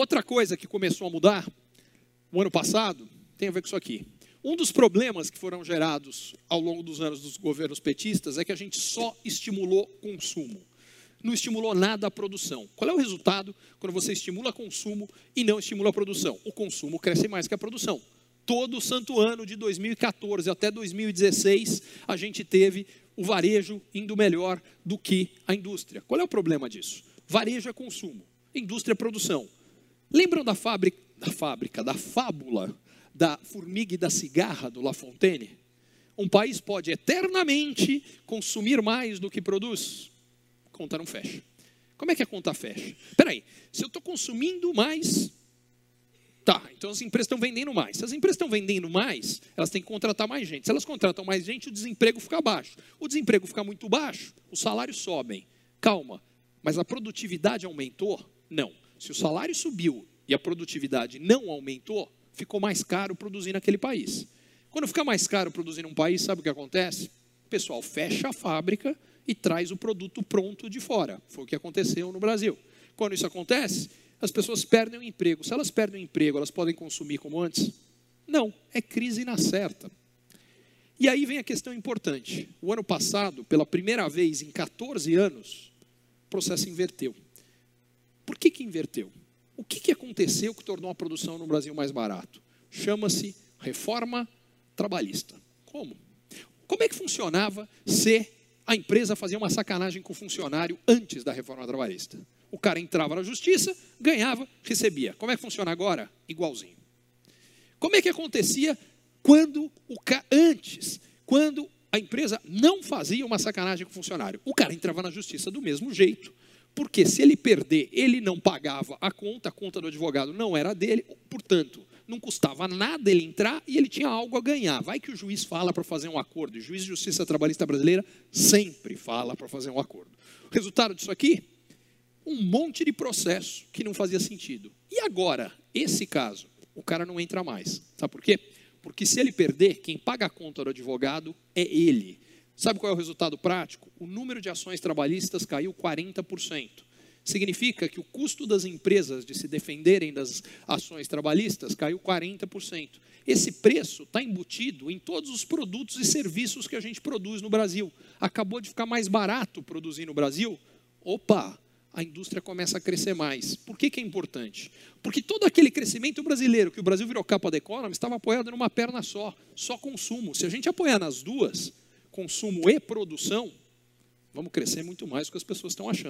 Outra coisa que começou a mudar o ano passado tem a ver com isso aqui. Um dos problemas que foram gerados ao longo dos anos dos governos petistas é que a gente só estimulou consumo. Não estimulou nada a produção. Qual é o resultado quando você estimula consumo e não estimula a produção? O consumo cresce mais que a produção. Todo o santo ano de 2014 até 2016, a gente teve o varejo indo melhor do que a indústria. Qual é o problema disso? Varejo é consumo, indústria é produção. Lembram da fábrica, da fábrica, da fábula da formiga e da cigarra do La Fontaine? Um país pode eternamente consumir mais do que produz? Conta não fecha. Como é que a conta fecha? Espera aí, se eu estou consumindo mais, tá, então as empresas estão vendendo mais. Se as empresas estão vendendo mais, elas têm que contratar mais gente. Se elas contratam mais gente, o desemprego fica baixo. O desemprego fica muito baixo, os salários sobem. Calma, mas a produtividade aumentou? Não. Se o salário subiu e a produtividade não aumentou, ficou mais caro produzir naquele país. Quando fica mais caro produzir num país, sabe o que acontece? O pessoal fecha a fábrica e traz o produto pronto de fora. Foi o que aconteceu no Brasil. Quando isso acontece, as pessoas perdem o emprego. Se elas perdem o emprego, elas podem consumir como antes? Não, é crise na certa. E aí vem a questão importante. O ano passado, pela primeira vez em 14 anos, o processo inverteu. Por que, que inverteu? O que, que aconteceu que tornou a produção no Brasil mais barato? Chama-se reforma trabalhista. Como? Como é que funcionava se a empresa fazia uma sacanagem com o funcionário antes da reforma trabalhista? O cara entrava na justiça, ganhava, recebia. Como é que funciona agora? Igualzinho. Como é que acontecia quando o ca... antes, quando a empresa não fazia uma sacanagem com o funcionário? O cara entrava na justiça do mesmo jeito, porque se ele perder, ele não pagava a conta, a conta do advogado não era dele, portanto, não custava nada ele entrar e ele tinha algo a ganhar. Vai que o juiz fala para fazer um acordo, o juiz de justiça trabalhista brasileira sempre fala para fazer um acordo. O resultado disso aqui? Um monte de processo que não fazia sentido. E agora, esse caso, o cara não entra mais. Sabe por quê? Porque se ele perder, quem paga a conta do advogado é ele. Sabe qual é o resultado prático? O número de ações trabalhistas caiu 40%. Significa que o custo das empresas de se defenderem das ações trabalhistas caiu 40%. Esse preço está embutido em todos os produtos e serviços que a gente produz no Brasil. Acabou de ficar mais barato produzir no Brasil? Opa, a indústria começa a crescer mais. Por que, que é importante? Porque todo aquele crescimento brasileiro que o Brasil virou capa da economia estava apoiado numa perna só, só consumo. Se a gente apoiar nas duas, consumo e produção, vamos crescer muito mais do que as pessoas estão achando.